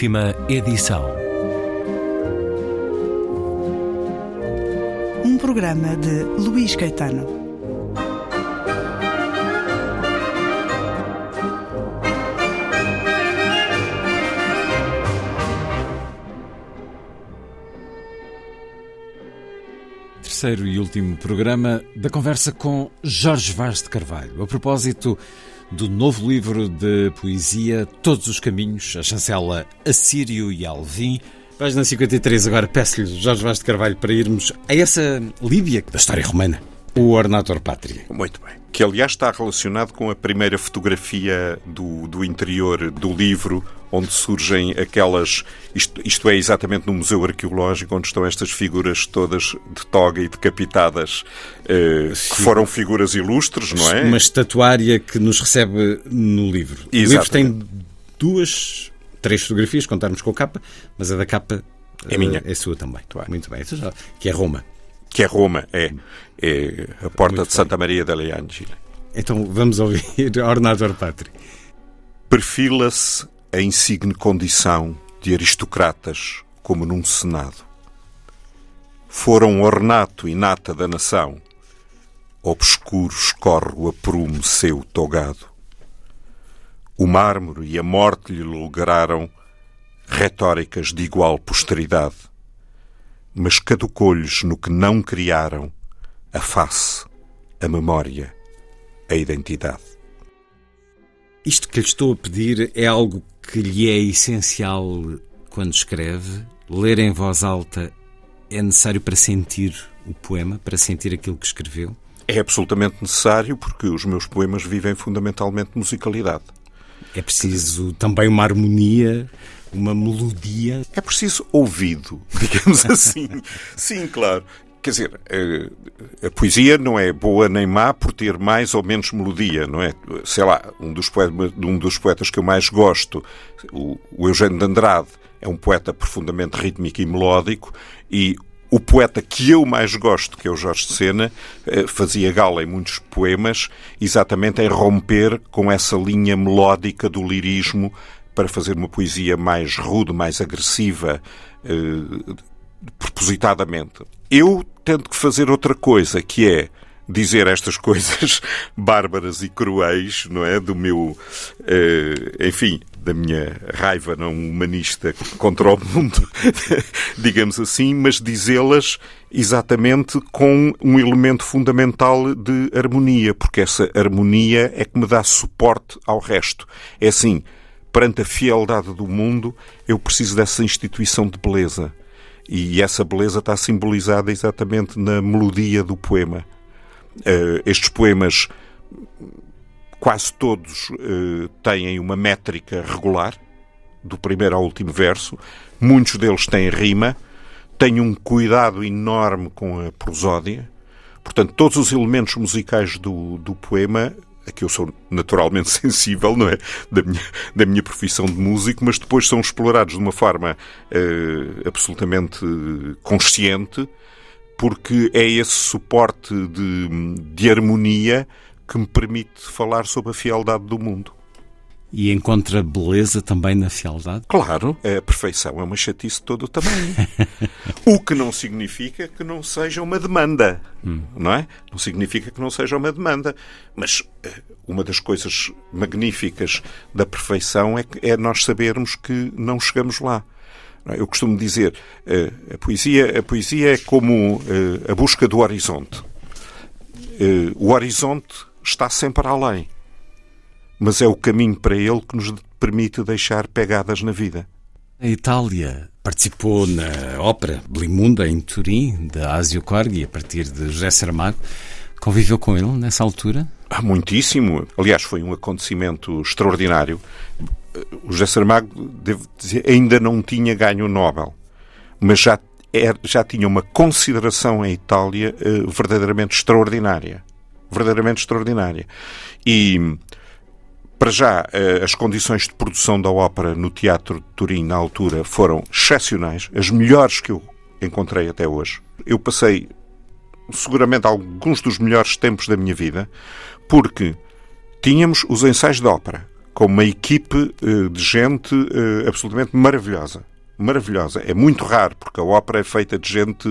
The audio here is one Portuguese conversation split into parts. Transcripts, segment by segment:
Última edição. Um programa de Luís Caetano. Terceiro e último programa da conversa com Jorge Vaz de Carvalho, a propósito do novo livro de poesia Todos os Caminhos, a chancela Assírio e Alvim. Página 53, agora peço-lhe, Jorge Vaz de Carvalho, para irmos a essa Líbia da história romana, o Ornator Pátria. Muito bem. Que, aliás, está relacionado com a primeira fotografia do, do interior do livro, onde surgem aquelas. Isto, isto, é exatamente no Museu Arqueológico, onde estão estas figuras todas de toga e decapitadas, eh, que foram figuras ilustres, não é? Uma estatuária que nos recebe no livro. Exatamente. O livro tem duas, três fotografias, contarmos com a capa, mas a da capa É minha. é sua também. Muito bem. Que é Roma. Que é Roma, é, é a porta Muito de Santa Maria delle Angeli. Então vamos ouvir Ornator Pátria. perfila-se a insigne condição de aristocratas como num senado. Foram ornato e nata da nação, obscuro escorre o aprume seu togado. O mármore e a morte lhe lograram retóricas de igual posteridade, mas caducou-lhes no que não criaram a face, a memória, a identidade. Isto que lhe estou a pedir é algo que lhe é essencial quando escreve. Ler em voz alta é necessário para sentir o poema, para sentir aquilo que escreveu. É absolutamente necessário porque os meus poemas vivem fundamentalmente de musicalidade. É preciso também uma harmonia, uma melodia. É preciso ouvido, digamos assim. Sim, claro. Quer dizer, eh, a poesia não é boa nem má por ter mais ou menos melodia, não é? Sei lá, um dos poetas, um dos poetas que eu mais gosto, o, o Eugênio de Andrade, é um poeta profundamente rítmico e melódico e o poeta que eu mais gosto, que é o Jorge de Sena, eh, fazia gala em muitos poemas exatamente em romper com essa linha melódica do lirismo para fazer uma poesia mais rude, mais agressiva, eh, propositadamente. Eu tento que fazer outra coisa, que é dizer estas coisas bárbaras e cruéis, não é? Do meu, eh, enfim, da minha raiva não humanista contra o mundo, digamos assim, mas dizê-las exatamente com um elemento fundamental de harmonia, porque essa harmonia é que me dá suporte ao resto. É assim, perante a fieldade do mundo, eu preciso dessa instituição de beleza. E essa beleza está simbolizada exatamente na melodia do poema. Eh, estes poemas, quase todos, eh, têm uma métrica regular, do primeiro ao último verso. Muitos deles têm rima, têm um cuidado enorme com a prosódia. Portanto, todos os elementos musicais do, do poema a que eu sou naturalmente sensível, não é? Da minha, da minha profissão de músico, mas depois são explorados de uma forma eh, absolutamente consciente, porque é esse suporte de, de harmonia que me permite falar sobre a fieldade do mundo. E encontra beleza também na fialdade. Claro, a perfeição é uma chatice de todo o tamanho. o que não significa que não seja uma demanda, não é? Não significa que não seja uma demanda. Mas eh, uma das coisas magníficas da perfeição é, é nós sabermos que não chegamos lá. É? Eu costumo dizer, eh, a poesia, a poesia é como eh, a busca do horizonte. O horizonte está sempre além mas é o caminho para ele que nos permite deixar pegadas na vida. A Itália participou na ópera Blimunda, em Turim, de Asio Corgi, a partir de José Saramago. Conviveu com ele nessa altura? Há muitíssimo. Aliás, foi um acontecimento extraordinário. O José Saramago, devo dizer, ainda não tinha ganho o Nobel, mas já, era- já tinha uma consideração em Itália eh, verdadeiramente extraordinária. Verdadeiramente extraordinária. E, para já, eh, as condições de produção da ópera no Teatro de Turim, na altura, foram excepcionais, as melhores que eu encontrei até hoje. Eu passei seguramente alguns dos melhores tempos da minha vida, porque tínhamos os ensaios de ópera, com uma equipe uh, de gente uh, absolutamente maravilhosa. Maravilhosa. É muito raro, porque a ópera é feita de gente,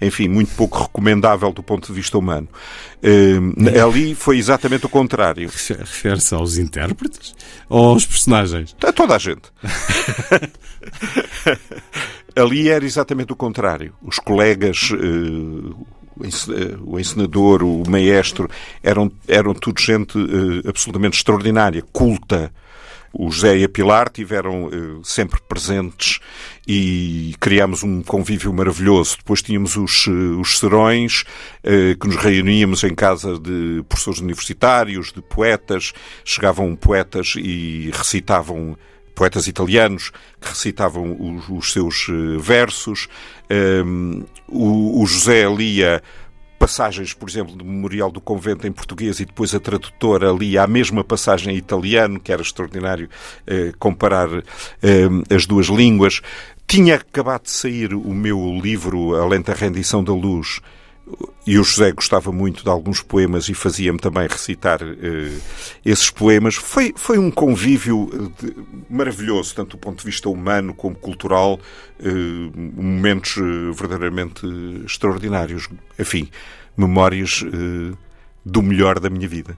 enfim, muito pouco recomendável do ponto de vista humano. Uh, ali foi exatamente o contrário. Refere-se aos intérpretes ou aos personagens? A toda a gente. ali era exatamente o contrário. Os colegas, o encenador, o maestro, eram, eram tudo gente uh, absolutamente extraordinária, culta. O José e a Pilar tiveram uh, sempre presentes e criámos um convívio maravilhoso. Depois tínhamos os, uh, os serões, que nos reuníamos em casa de professores universitários, de poetas. Chegavam poetas e recitavam poetas italianos que recitavam os, os seus versos. Um, o, o, José lia passagens, por exemplo, do Memorial do Convento em português e depois a tradutora lia a mesma passagem em italiano, que era extraordinário uh, comparar uh, as duas línguas. Tinha acabado de sair o meu livro A Lenta Rendição da Luz, e o José gostava muito de alguns poemas e fazia-me também recitar uh, esses poemas. Foi, foi um convívio eh, de, maravilhoso, tanto do ponto de vista humano como cultural, uh, momentos verdadeiramente extraordinários. Enfim, memórias do melhor da minha vida.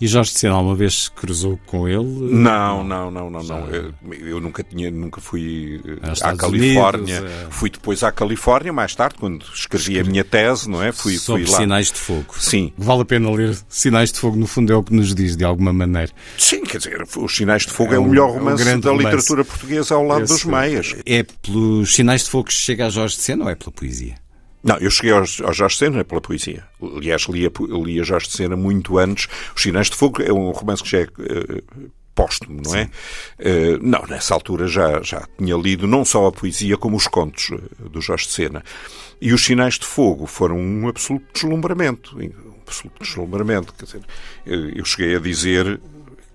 E Jorge de Sena alguma vez cruzou com ele? Não, não, não, não, não. Eu, nunca tinha, nunca fui à Califórnia. É... Fui depois à Califórnia, mais tarde, quando escrevi a minha tese, não é? Fui, Sobre fui lá. Sinais de Fogo. Sim. Vale a pena ler Sinais de Fogo, no fundo é o que nos diz, de alguma maneira. Sim, quer dizer, Os Sinais de Fogo é, é o melhor romance é da romance. literatura portuguesa ao lado dos meias. É pelos Sinais de Fogo que chega a Jorge de Sena ou é pela poesia? Não, eu cheguei ao, Jorge Sena pela poesia. Aliás, lia, lia Jorge Sena muito antes. Os Sinais de Fogo é um romance que já é uh, póstumo, não é? Uh, não, nessa altura já, já tinha lido não só a poesia como os contos uh, do Jorge Sena. E os Sinais de Fogo foram um absoluto deslumbramento. Um absoluto deslumbramento. Quer dizer, eu cheguei a dizer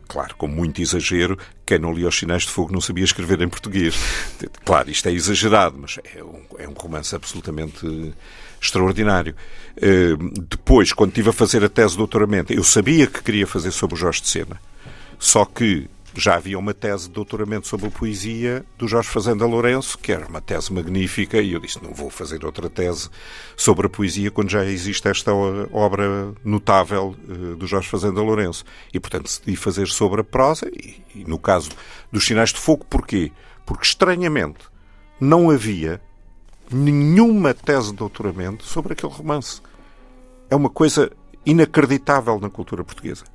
claro, com muito exagero, quem não lia os Sinais de Fogo não sabia escrever em português. Claro, isto é exagerado, mas é um, é um romance absolutamente extraordinário. Uh, depois, quando estive a fazer a tese de doutoramento, eu sabia que queria fazer sobre o Jorge de Sena. Só que já havia uma tese de doutoramento sobre a poesia do Jorge Fazenda Lourenço, que era uma tese magnífica, e eu disse: não vou fazer outra tese sobre a poesia quando já existe esta obra notável uh, do Jorge Fazenda Lourenço. E, portanto, decidi fazer sobre a prosa, e, e no caso dos Sinais de Fogo, porquê? Porque, estranhamente, não havia nenhuma tese de doutoramento sobre aquele romance. É uma coisa inacreditável na cultura portuguesa.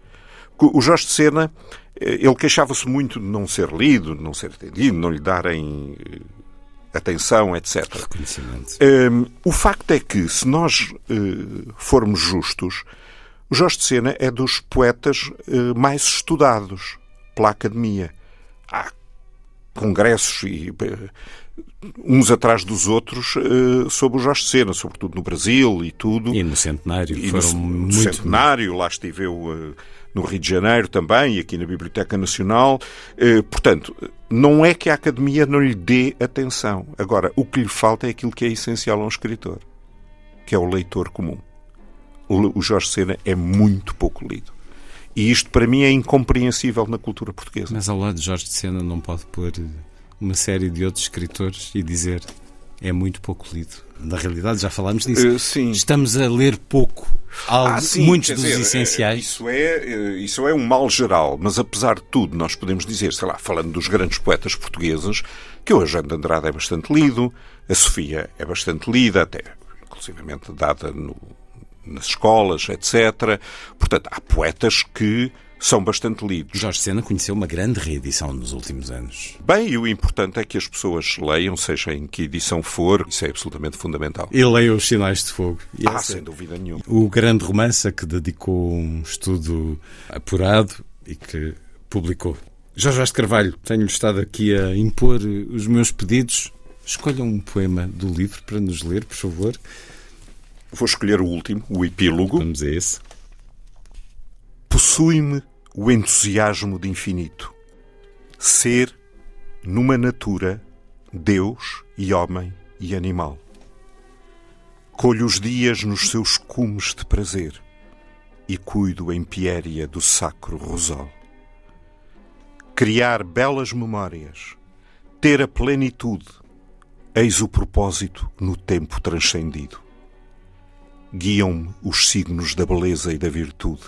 O Jorge de Sena eh, ele queixava-se muito de não ser lido, de não ser atendido, de não lhe darem eh, atenção, etc. Reconhecimento. Um, ehm, o facto é que, se nós uh, formos justos, o Jorge de Sena é dos poetas uh, mais estudados pela Academia. Há congressos e uh, uns atrás dos outros sobre o Jorge de Sena, sobretudo no Brasil e tudo. E no Centenário. E no, no Centenário, lá estive eu no Rio de Janeiro também, e aqui na Biblioteca Nacional. Eh, portanto, não é que a Academia não lhe dê atenção. Agora, o que lhe falta é aquilo que é essencial a um escritor, que é o leitor comum. O Jorge Sena é muito pouco lido. E isto, para mim, é incompreensível na cultura portuguesa. Mas ao lado de Jorge de Sena não pode pôr uma série de outros escritores e dizer é muito pouco lido. Na realidade, já falámos disso. Uh. Estamos a ler pouco ah, sim, muitos dos dizer, essenciais. Isso é, eh, isso é um mal geral, mas apesar de tudo, nós podemos dizer, sei lá, falando dos grandes poetas portugueses, que o Eugênio de Andrade é bastante lido, a Sofia é bastante lida, até inclusivamente dada no, nas escolas, etc. Portanto, há poetas que são bastante lidos. Jorge Sena conheceu uma grande reedição nos últimos anos. Bem, e o importante é que as pessoas leiam, seja em que edição for, isso é absolutamente fundamental. E leiam os Sinais de Fogo. E ah, sem dúvida nenhuma. O grande romance a que dedicou um estudo apurado e que publicou. Jorge Vaz Carvalho, tenho estado aqui a impor os meus pedidos. Escolha um poema do livro para nos ler, por favor. Vou escolher o último, o epílogo. Vamos a esse. Possui-me o entusiasmo de infinito. Ser, numa natura, Deus e homem e animal. Colho os dias nos seus cumes de prazer e cuido em piéria do sacro rosal. criar belas memórias, ter a plenitude, eis o propósito no tempo transcendido. Guiam-me os signos da beleza e da virtude.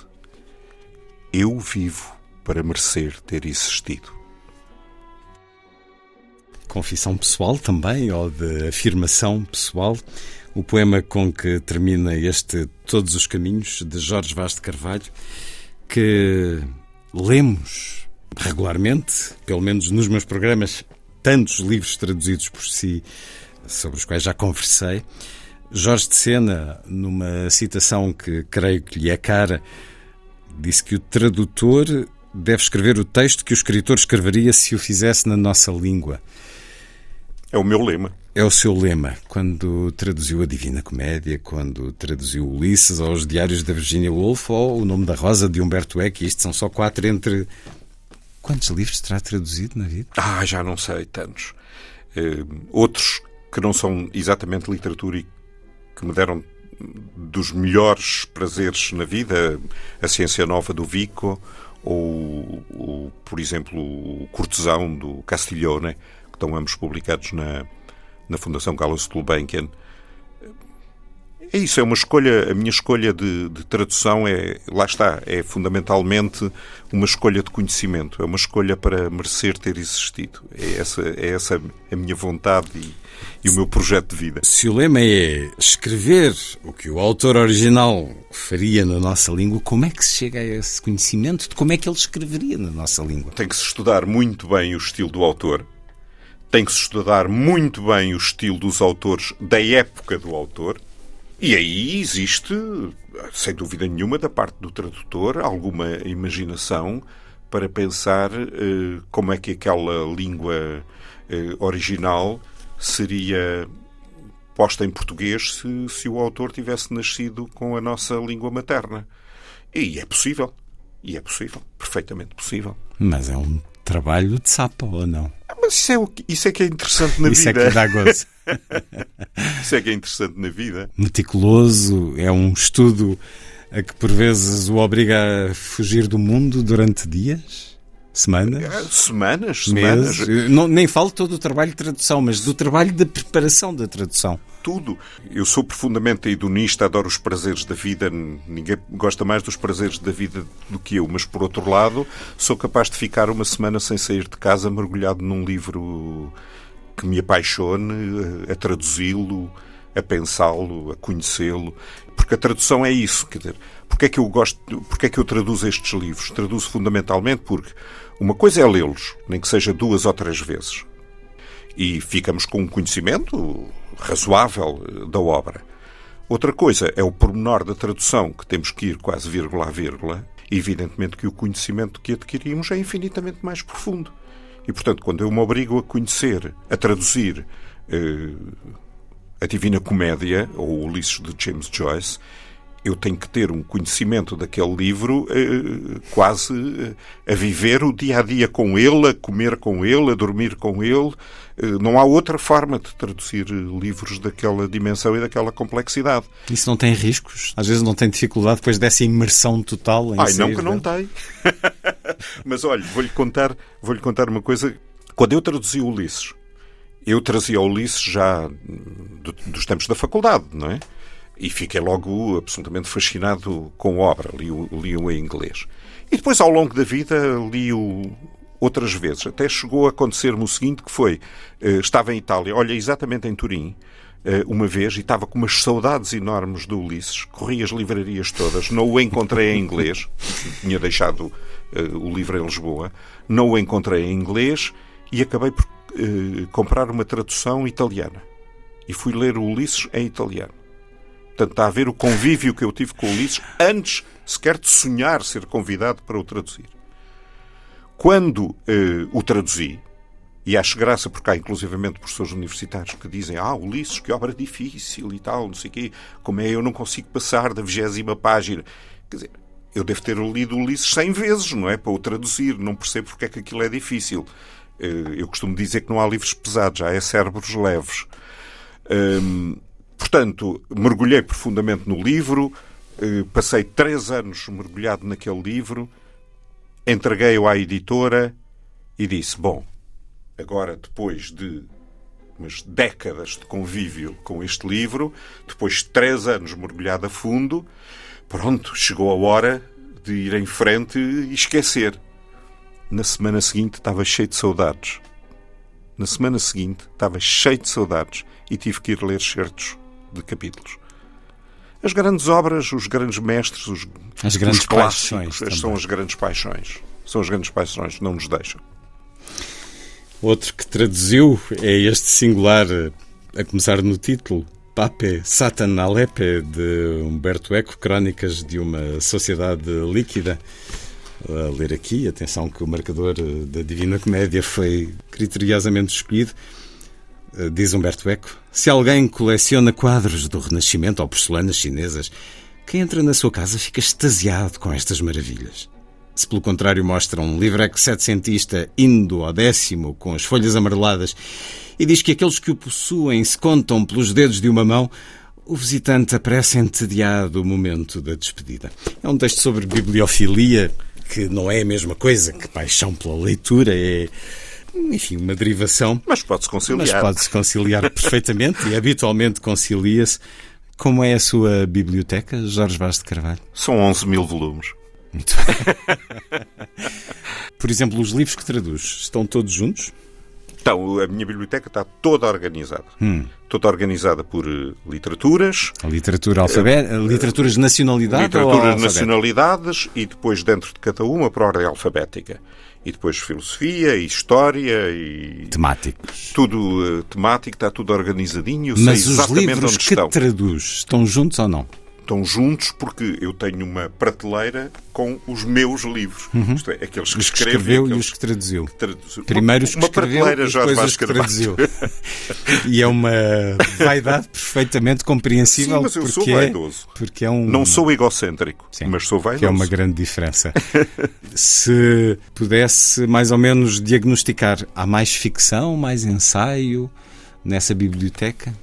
Eu vivo para merecer ter existido. Confissão pessoal também, ou de afirmação pessoal, o poema com que termina este Todos os Caminhos, de Jorge Vaz de Carvalho, que lemos regularmente, pelo menos nos meus programas, tantos livros traduzidos por si, sobre os quais já conversei. Jorge de Sena, numa citação que creio que lhe é cara, disse que o tradutor deve escrever o texto que o escritor escreveria se o fizesse na nossa língua. É o meu lema. É o seu lema. Quando traduziu a Divina Comédia, quando traduziu Ulisses aos Diários da Virginia Woolf ou O Nome da Rosa de Humberto Eco, isto são só quatro entre. Quantos livros terá traduzido na vida? Ah, já não sei, tantos. Uh, outros que não são exatamente literatura e que me deram dos melhores prazeres na vida, a Ciência Nova do Vico, ou, ou por exemplo, o Cortesão do Castiglione, que estão ambos publicados na, na Fundação Carlos Gulbenkian. É isso, é uma escolha, a minha escolha de, de, tradução é, lá está, é fundamentalmente uma escolha de conhecimento, é uma escolha para merecer ter existido. É essa, é essa a minha vontade e, e o meu projeto de vida. Se o lema é escrever o que o autor original faria na nossa língua, como é que se chega a esse conhecimento de como é que ele escreveria na nossa língua? Tem que se estudar muito bem o estilo do autor, tem que se estudar muito bem o estilo dos autores da época do autor. E aí existe, sem dúvida nenhuma, da parte do tradutor, alguma imaginação para pensar eh, como é que aquela língua eh, original seria posta em português se, se o autor tivesse nascido com a nossa língua materna. E é possível. E é possível. Perfeitamente possível. Mas é um trabalho de sapo, ou não? Mas isso é, o, isso é que é interessante na isso vida. Isso é que dá gozo. isso é que é interessante na vida. Meticuloso, é um estudo a que por vezes o obriga a fugir do mundo durante dias? Semanas? É, semanas, semanas. Meses. Não, nem falo todo o trabalho de tradução, mas do trabalho de preparação da tradução. Tudo. Eu sou profundamente hedonista, adoro os prazeres da vida. Ninguém gosta mais dos prazeres da vida do que eu, mas por outro lado, sou capaz de ficar uma semana sem sair de casa, mergulhado num livro que me apaixone, a traduzi-lo, a pensá-lo, a conhecê-lo. Porque a tradução é isso. Quer dizer, porque é que eu gosto, porque é que eu traduzo estes livros? Traduzo fundamentalmente porque uma coisa é lê-los, nem que seja duas ou três vezes. E ficamos com um conhecimento razoável eh, da obra. Outra coisa é o pormenor da tradução, que temos que ir quase vírgula a vírgula. Evidentemente que o conhecimento que adquirimos é infinitamente mais profundo. E, portanto, quando eu me obrigo a conhecer, a traduzir eh, a Divina Comédia, ou Ulisses de James Joyce, eu tenho que ter um conhecimento daquele livro eh, quase eh, a viver o dia a dia com ele, a comer com ele, a dormir com ele. Eh, não há outra forma de traduzir livros daquela dimensão e daquela complexidade. Isso não tem riscos? Às vezes não tem dificuldade depois dessa imersão total em Ai, não que não tem. Mas olha, vou-lhe contar, vou-lhe contar uma coisa. Quando eu traduzi Ulisses, eu trazia Ulisses já dos tempos da faculdade, não é? E fiquei logo absolutamente fascinado com a obra. Li-o li em inglês. E depois, ao longo da vida, li-o outras vezes. Até chegou a acontecer-me o seguinte, que foi, eh, estava em Itália, olha, exatamente em Turim, eh, uma vez, e estava com umas saudades enormes do Ulisses, corri as livrarias todas, não o encontrei em inglês, tinha deixado eh, o livro em Lisboa, não o encontrei em inglês e acabei por comprar uma tradução italiana. E fui ler o Ulisses em italiano. Portanto, está a ver o convívio que eu tive com o Ulisses antes sequer de sonhar ser convidado para o traduzir. Quando eh, o traduzi, e acho graça porque há inclusivamente professores universitários que dizem ah, Ulisses, que obra difícil e tal, não sei o quê, como é eu não consigo passar da vigésima página. Quer dizer, eu devo ter lido Ulisses cem vezes, não é? Para o traduzir, não percebo porque é que aquilo é difícil. Eh, eu costumo dizer que não há livros pesados, já é cérebros leves. Um, Portanto, mergulhei profundamente no livro, eh, passei três anos mergulhado naquele livro, entreguei-o à editora e disse: Bom, agora depois de umas décadas de convívio com este livro, depois de três anos mergulhado a fundo, pronto, chegou a hora de ir em frente e esquecer. Na semana seguinte estava cheio de saudades. Na semana seguinte estava cheio de saudades e tive que ir ler certos de capítulos. As grandes obras, os grandes mestres, os, as grandes os clássicos, paixões são as grandes paixões. São as grandes paixões, não nos deixam. Outro que traduziu é este singular, a começar no título, Pape Satan Alepe, de Humberto Eco, Crónicas de uma Sociedade Líquida. A ler aqui, atenção que o marcador da Divina Comédia foi criteriosamente escolhido. Diz Humberto Eco: Se alguém coleciona quadros do Renascimento ou porcelanas chinesas, quem entra na sua casa fica extasiado com estas maravilhas. Se pelo contrário mostra um livreco setecentista indo ao décimo com as folhas amareladas e diz que aqueles que o possuem se contam pelos dedos de uma mão, o visitante aparece entediado o momento da despedida. É um texto sobre bibliofilia, que não é a mesma coisa que paixão pela leitura, é enfim, uma derivação. Mas pode-se conciliar. Mas pode-se conciliar perfeitamente e habitualmente concilia-se. Como é a sua biblioteca, Jorge Vaz de Carvalho? São 11 mil volumes. Muito Por exemplo, os livros que traduz estão todos juntos? Então, a minha biblioteca está toda organizada. Hum. Toda organizada por uh, literaturas. A literatura alfabética, uh, literaturas de nacionalidade Literaturas de nacionalidades e depois dentro de cada uma por ordem alfabética. E depois filosofia, e história e... Temáticos. Tudo uh, temático, está tudo organizadinho. Eu Mas sei os exatamente livros onde que estão. traduz estão juntos ou não? Estão juntos porque eu tenho uma prateleira com os meus livros. Uhum. Isto é, aqueles que Os que escreve escreveu e aqueles os que traduziu. que traduziu. Primeiro os que uma escreveu prateleira e já depois que traduziu. e é uma vaidade perfeitamente compreensível Sim, mas eu porque, sou é, vaidoso. porque é um... Não sou egocêntrico, Sim, mas sou vaidoso. Que é uma grande diferença. Se pudesse mais ou menos diagnosticar, há mais ficção, mais ensaio nessa biblioteca?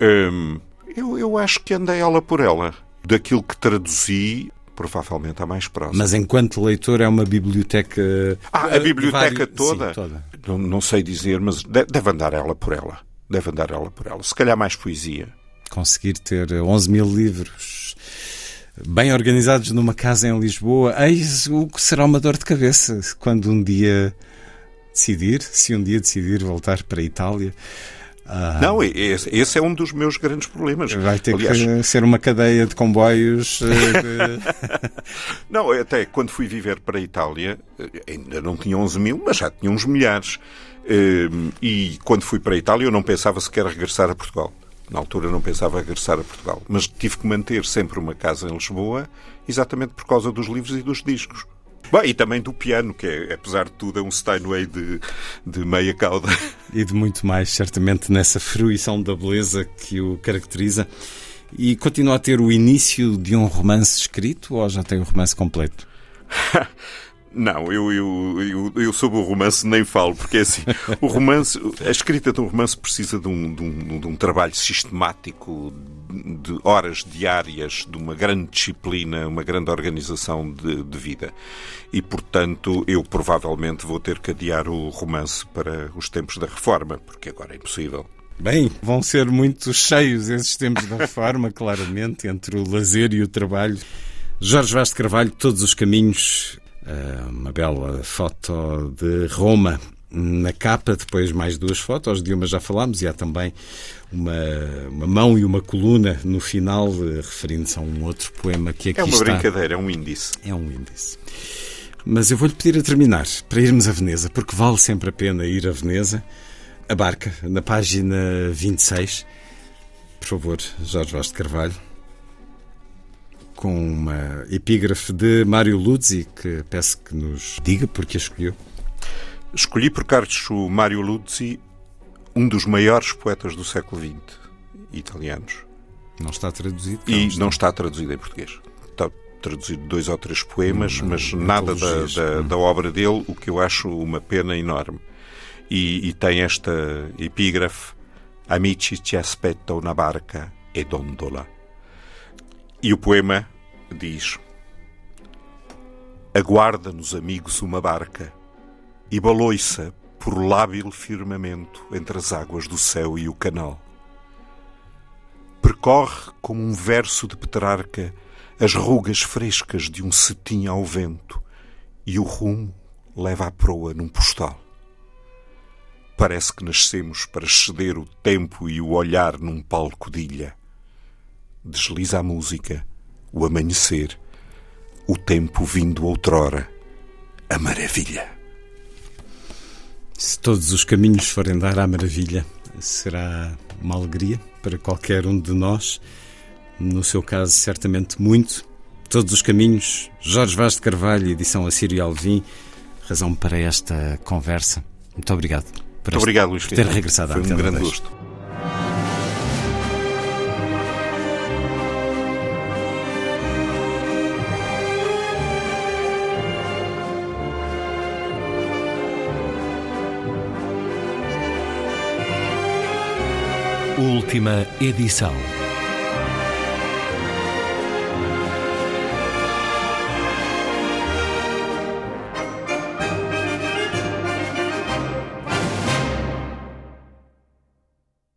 Hum, eu, eu acho que andei ela por ela. Daquilo que traduzi, provavelmente há mais próximo. Mas enquanto leitor é uma biblioteca... Ah, eh, a biblioteca vários- toda? Sim, toda. Não, não sei dizer, mas de- deve andar ela por ela. Deve andar ela por ela. Se calhar mais poesia. Conseguir ter 11 mil livros bem organizados numa casa em Lisboa, eis o que será uma dor de cabeça quando um dia decidir, se um dia decidir voltar para a Itália. Ah, Não, esse, esse é um dos meus grandes problemas. Vai ter Aliás, que ser uma cadeia de comboios. eh, de- Não, até quando fui viver para a Itália, eh, ainda não tinha 11 mil, mas já tinha uns milhares. Hum, E quando fui para a Itália, eu não pensava sequer regressar a Portugal. Na altura não pensava regressar a Portugal. Mas tive que manter sempre uma casa em Lisboa, exatamente por causa dos livros e dos discos. Bem, e também do piano, que é, apesar de tudo, é um Steinway de, de meia cauda. e de muito mais, certamente, nessa fruição da beleza que o caracteriza. E continua a ter o início de um romance escrito ou já tem o romance completo? Não, eu, eu, eu, eu sobre o romance nem falo, porque é assim, o romance, a escrita de um romance precisa de um, de um, de um trabalho sistemático, de horas diárias, de uma grande disciplina, uma grande organização de, de vida. E, portanto, eu provavelmente vou ter que adiar o romance para os tempos da reforma, porque agora é impossível. Bem, vão ser muito cheios esses tempos da reforma, claramente, entre o lazer e o trabalho. Jorge Vaz de Carvalho, todos os caminhos, uma bela foto de Roma na capa, depois mais duas fotos, de uma já falámos, e há também uma, uma mão e uma coluna no final, eh, referindo-se a um outro poema que aqui É uma está. brincadeira, é um índice. É um índice. Mas eu vou-lhe pedir a terminar, para irmos a Veneza, porque vale sempre a pena ir a Veneza. A barca, na página 26. Por favor, Jorge Vaz de Carvalho. Com uma epígrafe de Mário Luzzi, que peço que nos diga porque a escolheu. Escolhi por Carlos Mário Luzzi, um dos maiores poetas do século XX, italianos. Não está traduzido. E não está traduzido em português. Está traduzido dois ou três poemas, mas nada da, da, da obra dele, o que eu acho uma pena enorme. E, e tem esta epígrafe: Amici ci aspetto una barca e dondola. E o poema diz: Aguarda-nos, amigos, uma barca e baloiça por lábil firmamento entre as águas do céu e o canal. Percorre como um verso de Petrarca as rugas frescas de um cetim ao vento e o rumo leva a proa num postal. Parece que nascemos para ceder o tempo e o olhar num palco de ilha. Desliza a música, o amanhecer, o tempo vindo outrora, a maravilha. Se todos os caminhos forem dar à maravilha, será uma alegria para qualquer um de nós. No seu caso, certamente muito. Todos os caminhos. Jorge Vaz de Carvalho, edição Assírio Alvim. Razão para esta conversa. Muito obrigado. Por, Muito obrigado, Luís por ter regressado Foi um grande gosto. Última edição.